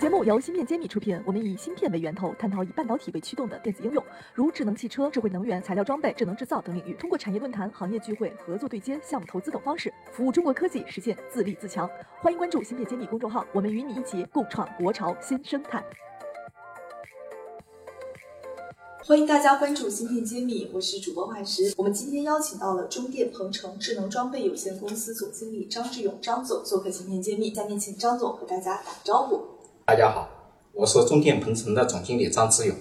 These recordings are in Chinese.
节目由芯片揭秘出品，我们以芯片为源头，探讨以半导体为驱动的电子应用，如智能汽车、智慧能源、材料装备、智能制造等领域，通过产业论坛、行业聚会、合作对接、项目投资等方式，服务中国科技实现自立自强。欢迎关注芯片揭秘公众号，我们与你一起共创国潮新生态。欢迎大家关注芯片揭秘，我是主播华石。我们今天邀请到了中电鹏程智能装备有限公司总经理张志勇张总做客芯片揭秘。下面请张总和大家打个招呼。大家好，我是中电鹏程的总经理张志勇，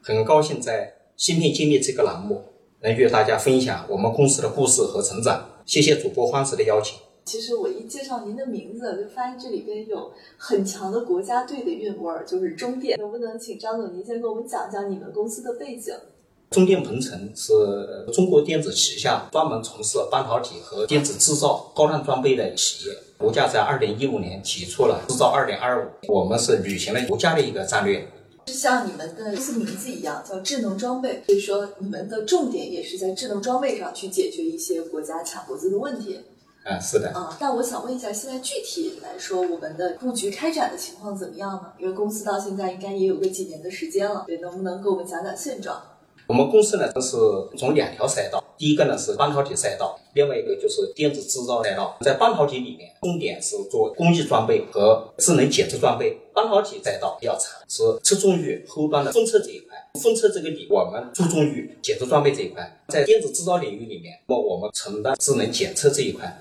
很高兴在芯片揭秘这个栏目能与大家分享我们公司的故事和成长。谢谢主播欢石的邀请。其实我一介绍您的名字，就发现这里边有很强的国家队的韵味儿，就是中电。能不能请张总您先给我们讲讲你们公司的背景？中电鹏程是中国电子旗下专门从事半导体和电子制造高端装备的企业。国家在二零一五年提出了“制造二点二五”，我们是履行了国家的一个战略。就像你们的公司名字一样，叫智能装备，所以说你们的重点也是在智能装备上去解决一些国家卡脖子的问题。啊，是的。啊，那我想问一下，现在具体来说，我们的布局开展的情况怎么样呢？因为公司到现在应该也有个几年的时间了，对，能不能给我们讲讲现状？我们公司呢是从两条赛道，第一个呢是半导体赛道，另外一个就是电子制造赛道。在半导体里面，重点是做工艺装备和智能检测装备。半导体赛道比较长，是侧重于后端的封测这一块。封测这个里，我们注重于检测装备这一块。在电子制造领域里面，那么我们承担智能检测这一块。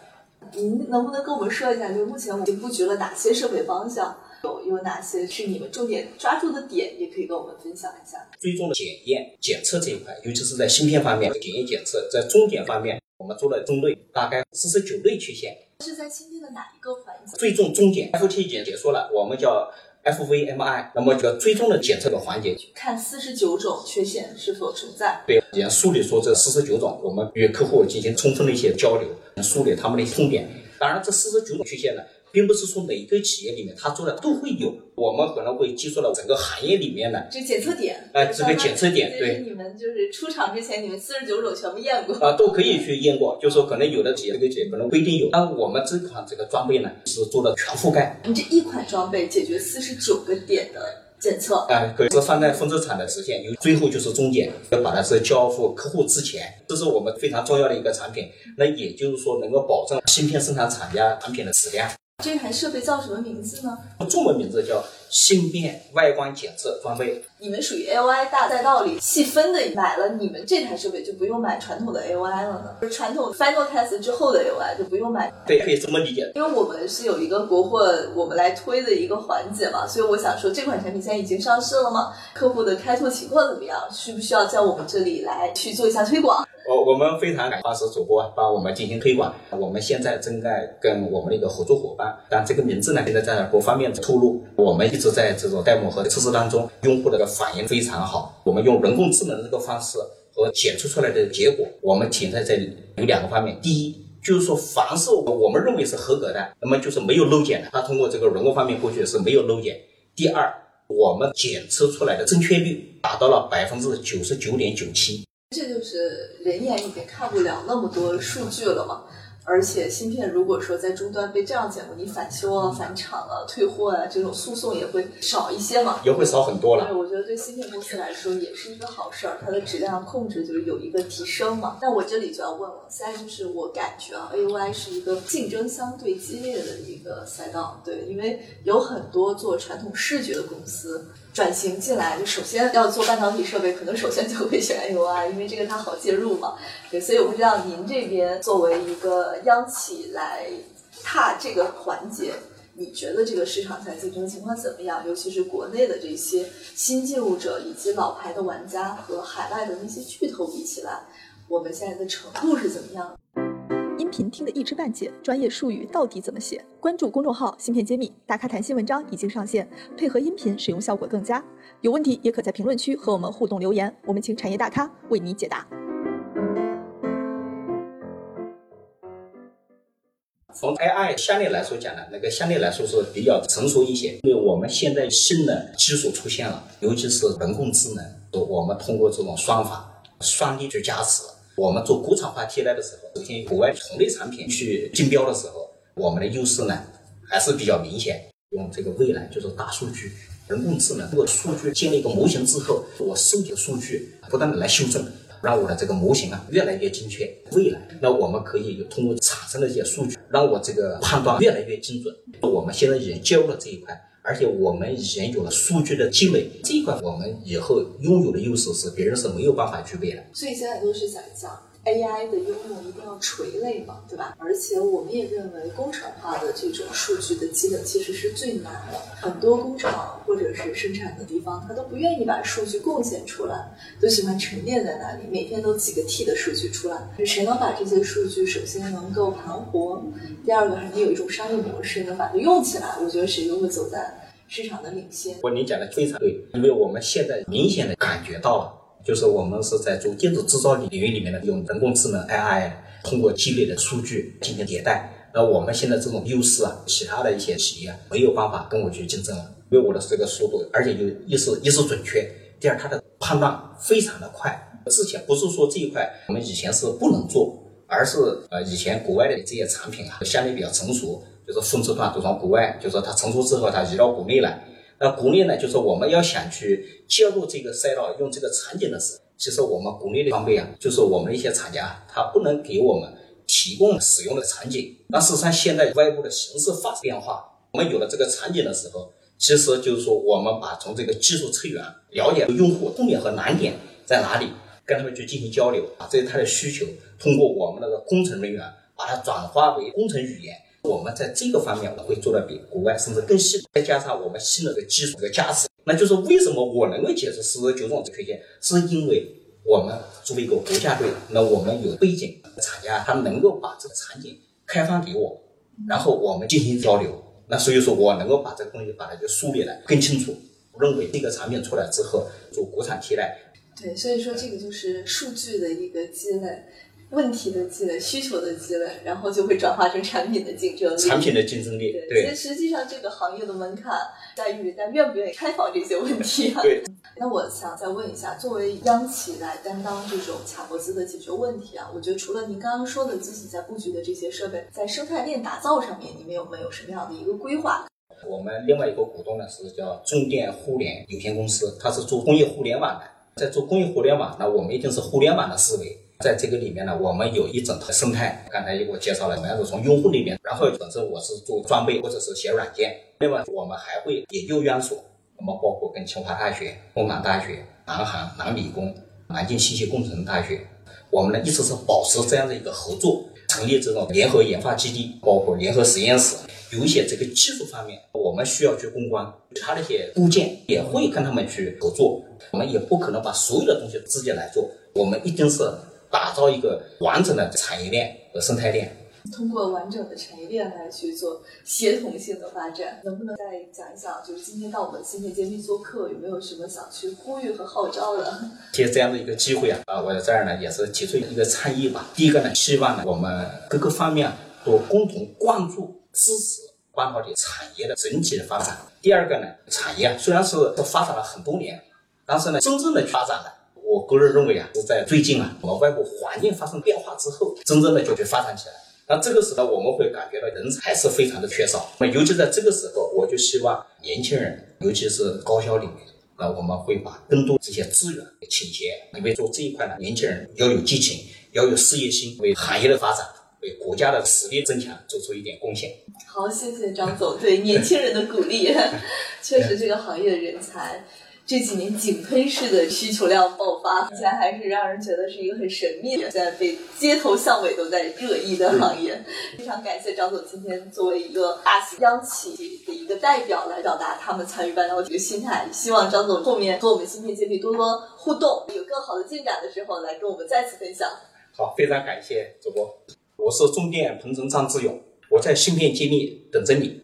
您能不能跟我们说一下，就目前我们布局了哪些设备方向？有有哪些是你们重点抓住的点？也可以跟我们分享一下。最终的检验检测这一块，尤其是在芯片方面检验检测，在终点方面，我们做了中类，大概四十九类缺陷。是在芯片的哪一个环节？最终终检 FT 已经解说了，我们叫 FVMI。那么这个最终的检测的环节，看四十九种缺陷是否存在。对，也梳理出这四十九种，我们与客户进行充分的一些交流，梳理他们的痛点。当然，这四十九种缺陷呢。并不是说每一个企业里面它做的都会有，我们可能会记述了整个行业里面的这检测点，哎，这个检测点，对，你们就是出厂之前，你们四十九种全部验过啊，都可以去验过，就说可能有的企业这个企业可能不一定有，但我们这款这个装备呢是做的全覆盖，你这一款装备解决四十九个点的检测，哎，可以是放在分支厂的实现，有最后就是终检，要把它是交付客户之前，这是我们非常重要的一个产品，那也就是说能够保证芯片生产厂家产品的质量。这台设备叫什么名字呢？中文名字叫芯片外观检测装备。你们属于 A O I 大赛道里细分的，买了你们这台设备就不用买传统的 A O I 了呢？就是传统 Final Test 之后的 A O I 就不用买。对，可以这么理解。因为我们是有一个国货，我们来推的一个环节嘛，所以我想说，这款产品现在已经上市了吗？客户的开拓情况怎么样？需不需要在我们这里来去做一下推广？我我们非常感谢主播帮我们进行推广。我们现在正在跟我们的一个合作伙伴，但这个名字呢，现在在不方便透露。我们一直在这种代码和测试当中，用户的反应非常好。我们用人工智能这个方式和检测出来的结果，我们停在这里有两个方面。第一，就是说凡是我们认为是合格的，那么就是没有漏检的，它通过这个人工方面过去是没有漏检。第二，我们检测出来的正确率达到了百分之九十九点九七。这就是人眼已经看不了那么多数据了嘛。而且芯片如果说在终端被这样检过，你返修啊、返厂啊、退货啊这种诉讼也会少一些嘛，也会少很多了。对，我觉得对芯片公司来说也是一个好事儿，它的质量控制就是有一个提升嘛。那我这里就要问了，现在就是我感觉啊，A U I 是一个竞争相对激烈的一个赛道，对，因为有很多做传统视觉的公司。转型进来，就首先要做半导体设备，可能首先就会选 A U I，因为这个它好介入嘛。对，所以我不知道您这边作为一个央企来踏这个环节，你觉得这个市场在竞争情况怎么样？尤其是国内的这些新进入者以及老牌的玩家和海外的那些巨头比起来，我们现在的程度是怎么样？音频听得一知半解，专业术语到底怎么写？关注公众号“芯片揭秘”，大咖谈新文章已经上线，配合音频使用效果更佳。有问题也可在评论区和我们互动留言，我们请产业大咖为你解答。从 AI 相对来说讲呢，那个相对来说是比较成熟一些，因为我们现在新的技术出现了，尤其是人工智能，我们通过这种算法、算力去加持。我们做国产化替代的时候，首先国外同类产品去竞标的时候，我们的优势呢还是比较明显。用这个未来就是大数据、人工智能，通过数据建立一个模型之后，我收集的数据不断的来修正，让我的这个模型啊越来越精确。未来，那我们可以通过产生的一些数据，让我这个判断越来越精准。我们现在已经介入了这一块，而且我们已经有了数据的积累，这一块我们以后拥有的优势是别人是没有办法具备的。所以现在都是想讲。AI 的应用一定要垂类嘛，对吧？而且我们也认为工厂化的这种数据的积累其实是最难的。很多工厂或者是生产的地方，他都不愿意把数据贡献出来，都喜欢沉淀在那里，每天都几个 T 的数据出来。谁能把这些数据首先能够盘活，第二个还能有一种商业模式能把它用起来，我觉得谁都会走在市场的领先。我您讲的非常对，因为我们现在明显的感觉到了。就是我们是在做电子制造领域里面的，用人工智能 AI 通过积累的数据进行迭代。那我们现在这种优势啊，其他的一些企业没有办法跟我去竞争了，因为我的这个速度，而且就一是一是准确，第二它的判断非常的快。之前不是说这一块我们以前是不能做，而是呃以前国外的这些产品啊相对比较成熟，就是分支段都从国外，就是它成熟之后它移到国内来。那国内呢，就是我们要想去介入这个赛道，用这个场景的时候，其实我们国内的装备啊，就是我们的一些厂家，他不能给我们提供使用的场景。那事实上，现在外部的形势发生变化，我们有了这个场景的时候，其实就是说，我们把从这个技术策源了解用户痛点和难点在哪里，跟他们去进行交流啊，这是他的需求，通过我们那个工程人员把它转化为工程语言。我们在这个方面会做的比国外甚至更细，再加上我们新的个技术的加持，那就是为什么我能够解释四十九种推荐，是因为我们作为一个国家队，那我们有背景厂家，他能够把这个场景开放给我，然后我们进行交流，那所以说我能够把这个东西把它就梳理的更清楚。认为这个产品出来之后做国产替代，对，所以说这个就是数据的一个积累。问题的积累，需求的积累，然后就会转化成产品的竞争力。产品的竞争力，对。其实实际上这个行业的门槛在于大家愿不愿意开放这些问题啊。对。那我想再问一下，作为央企来担当这种卡脖子的解决问题啊，我觉得除了您刚刚说的自己在布局的这些设备，在生态链打造上面，你们有没有什么样的一个规划？我们另外一个股东呢是叫中电互联有限公司，它是做工业互联网的，在做工业互联网，那我们一定是互联网的思维。在这个里面呢，我们有一整套生态。刚才也给我介绍了，主要是从用户里面，然后本身我是做装备或者是写软件。另外，我们还会研究院所，那么包括跟清华大学、工厂大学、南航、南理工、南京信息工程大学，我们呢一直是保持这样的一个合作，成立这种联合研发基地，包括联合实验室。有一些这个技术方面，我们需要去攻关，他那些部件也会跟他们去合作。我们也不可能把所有的东西自己来做，我们一定是。打造一个完整的产业链和生态链，通过完整的产业链来去做协同性的发展。能不能再讲一讲，就是今天到我们芯片揭秘做客，有没有什么想去呼吁和号召的？借这样的一个机会啊，啊，我在这儿呢也是提出一个倡议吧。第一个呢，希望呢我们各个方面都共同关注、支持半导体产业的整体的发展。第二个呢，产业虽然是都发展了很多年，但是呢，真正的发展呢。我个人认为啊，是在最近啊，我们外部环境发生变化之后，真正的就去发展起来。那这个时候我们会感觉到人才是非常的缺少。那尤其在这个时候，我就希望年轻人，尤其是高校里面，那我们会把更多这些资源倾斜，因为做这一块呢，年轻人要有激情，要有事业心，为行业的发展，为国家的实力增强做出一点贡献。好，谢谢张总对年轻人的鼓励。确实，这个行业的人才。这几年井喷式的需求量爆发，目前还是让人觉得是一个很神秘的，现在被街头巷尾都在热议的行业。非常感谢张总今天作为一个大型央企的一个代表来表达他们参与半导体的心态。希望张总后面和我们芯片揭秘多多互动，有更好的进展的时候来跟我们再次分享。好，非常感谢主播，我是中电鹏程张志勇，我在芯片揭秘等着你。